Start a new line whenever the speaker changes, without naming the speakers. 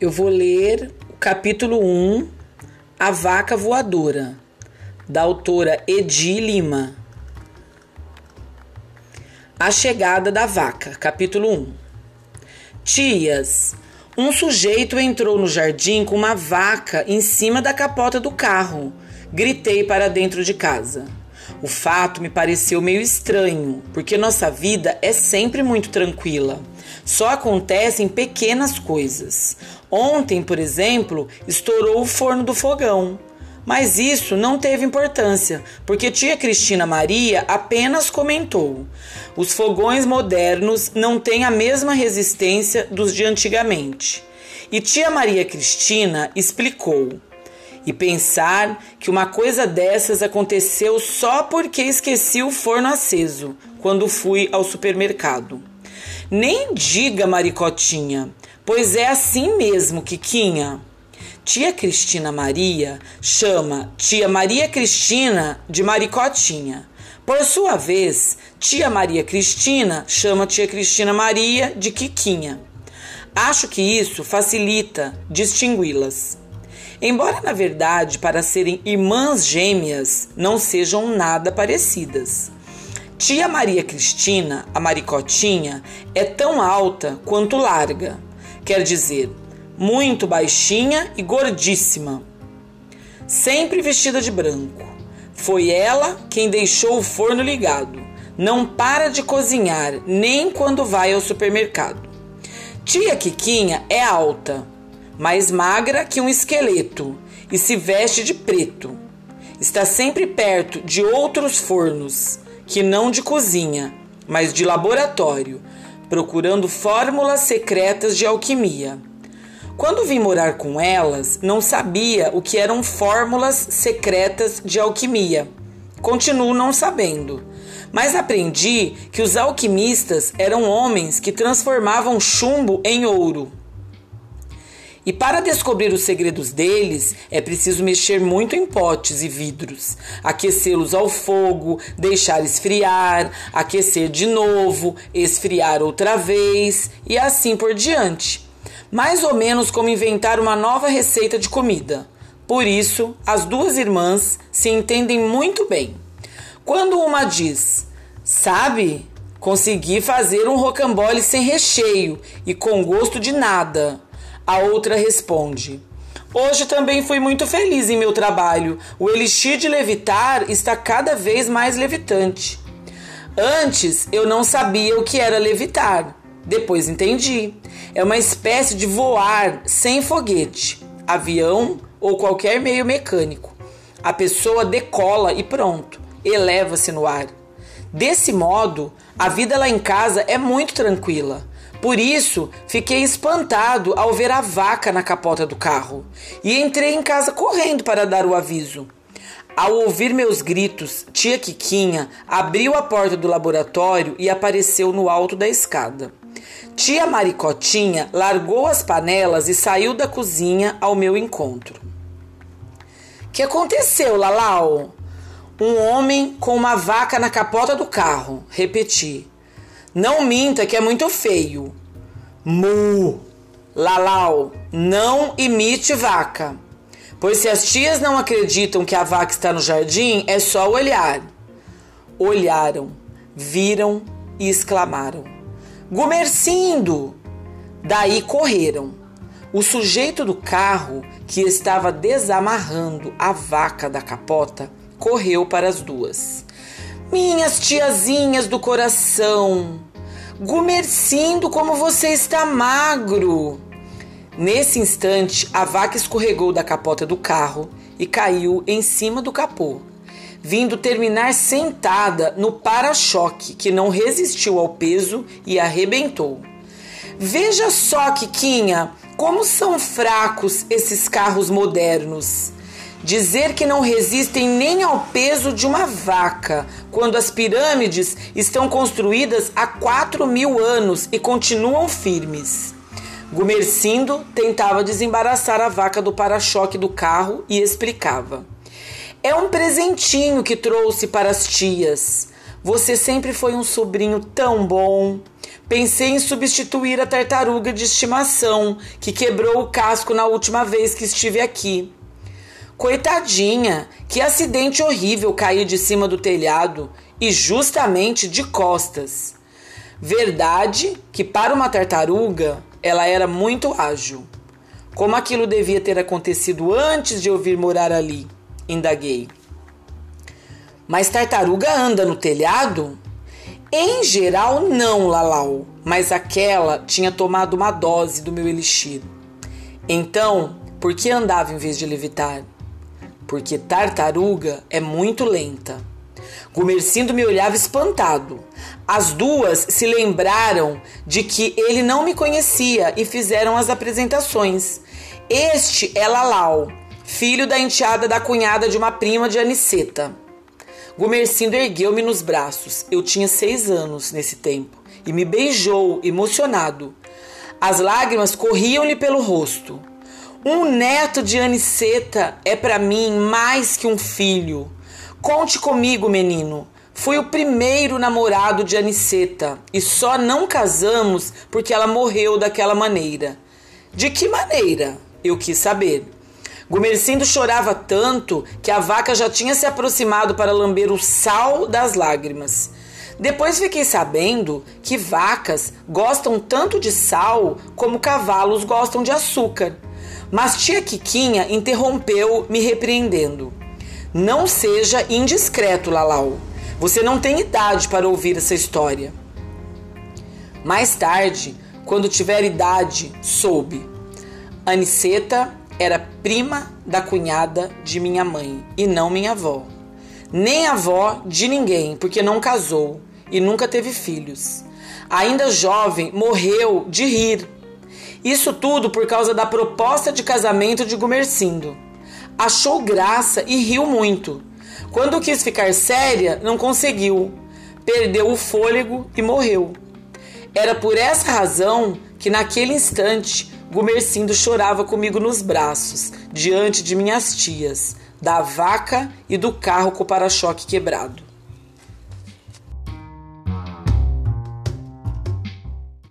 Eu vou ler o capítulo 1, A Vaca Voadora, da autora Edi Lima. A Chegada da Vaca, capítulo 1. Tias, um sujeito entrou no jardim com uma vaca em cima da capota do carro. Gritei para dentro de casa. O fato me pareceu meio estranho, porque nossa vida é sempre muito tranquila. Só acontecem pequenas coisas. Ontem, por exemplo, estourou o forno do fogão. Mas isso não teve importância, porque tia Cristina Maria apenas comentou: os fogões modernos não têm a mesma resistência dos de antigamente. E tia Maria Cristina explicou: e pensar que uma coisa dessas aconteceu só porque esqueci o forno aceso quando fui ao supermercado. Nem diga, Maricotinha, pois é assim mesmo, Kikinha. Tia Cristina Maria chama tia Maria Cristina de Maricotinha. Por sua vez, tia Maria Cristina chama tia Cristina Maria de Quiquinha. Acho que isso facilita distingui-las. Embora, na verdade, para serem irmãs gêmeas, não sejam nada parecidas. Tia Maria Cristina, a Maricotinha, é tão alta quanto larga, quer dizer, muito baixinha e gordíssima. Sempre vestida de branco. Foi ela quem deixou o forno ligado. Não para de cozinhar, nem quando vai ao supermercado. Tia Quiquinha é alta, mais magra que um esqueleto e se veste de preto. Está sempre perto de outros fornos, que não de cozinha, mas de laboratório, procurando fórmulas secretas de alquimia. Quando vim morar com elas, não sabia o que eram fórmulas secretas de alquimia. Continuo não sabendo. Mas aprendi que os alquimistas eram homens que transformavam chumbo em ouro. E para descobrir os segredos deles, é preciso mexer muito em potes e vidros, aquecê-los ao fogo, deixar esfriar, aquecer de novo, esfriar outra vez e assim por diante mais ou menos como inventar uma nova receita de comida. Por isso, as duas irmãs se entendem muito bem. Quando uma diz, sabe, consegui fazer um rocambole sem recheio e com gosto de nada, a outra responde, Hoje também fui muito feliz em meu trabalho. O elixir de levitar está cada vez mais levitante. Antes eu não sabia o que era levitar. Depois entendi. É uma espécie de voar sem foguete, avião ou qualquer meio mecânico. A pessoa decola e pronto, eleva-se no ar. Desse modo, a vida lá em casa é muito tranquila. Por isso, fiquei espantado ao ver a vaca na capota do carro e entrei em casa correndo para dar o aviso. Ao ouvir meus gritos, tia Quiquinha abriu a porta do laboratório e apareceu no alto da escada. Tia Maricotinha largou as panelas e saiu da cozinha ao meu encontro. Que aconteceu, Lalau? Um homem com uma vaca na capota do carro. Repeti. Não minta que é muito feio. Mu. Lalau, não imite vaca. Pois se as tias não acreditam que a vaca está no jardim, é só olhar. Olharam, viram e exclamaram: Gumercindo! Daí correram. O sujeito do carro, que estava desamarrando a vaca da capota, correu para as duas. Minhas tiazinhas do coração! Gumercindo, como você está magro! Nesse instante, a vaca escorregou da capota do carro e caiu em cima do capô vindo terminar sentada no para-choque, que não resistiu ao peso e arrebentou. Veja só, Kikinha, como são fracos esses carros modernos. Dizer que não resistem nem ao peso de uma vaca, quando as pirâmides estão construídas há 4 mil anos e continuam firmes. Gumercindo tentava desembaraçar a vaca do para-choque do carro e explicava. É um presentinho que trouxe para as tias. Você sempre foi um sobrinho tão bom. pensei em substituir a tartaruga de estimação que quebrou o casco na última vez que estive aqui. Coitadinha, que acidente horrível cair de cima do telhado e justamente de costas. Verdade que para uma tartaruga ela era muito ágil. Como aquilo devia ter acontecido antes de eu vir morar ali? Indaguei. Mas tartaruga anda no telhado? Em geral, não, Lalau, mas aquela tinha tomado uma dose do meu elixir. Então, por que andava em vez de levitar? Porque tartaruga é muito lenta. Gumercindo me olhava espantado. As duas se lembraram de que ele não me conhecia e fizeram as apresentações. Este é Lalau, filho da enteada da cunhada de uma prima de Aniceta. Gumercindo ergueu-me nos braços. Eu tinha seis anos nesse tempo e me beijou, emocionado. As lágrimas corriam-lhe pelo rosto. Um neto de Aniceta é para mim mais que um filho. Conte comigo, menino. Fui o primeiro namorado de Aniceta e só não casamos porque ela morreu daquela maneira. De que maneira? Eu quis saber. Gumercindo chorava tanto que a vaca já tinha se aproximado para lamber o sal das lágrimas. Depois fiquei sabendo que vacas gostam tanto de sal como cavalos gostam de açúcar. Mas tia Quiquinha interrompeu, me repreendendo. Não seja indiscreto, Lalau. Você não tem idade para ouvir essa história. Mais tarde, quando tiver idade, soube. Aniceta era prima da cunhada de minha mãe e não minha avó. Nem avó de ninguém, porque não casou e nunca teve filhos. Ainda jovem, morreu de rir. Isso tudo por causa da proposta de casamento de Gumercindo. Achou graça e riu muito. Quando quis ficar séria, não conseguiu. Perdeu o fôlego e morreu. Era por essa razão que naquele instante Gumercindo chorava comigo nos braços, diante de minhas tias, da vaca e do carro com o para-choque quebrado.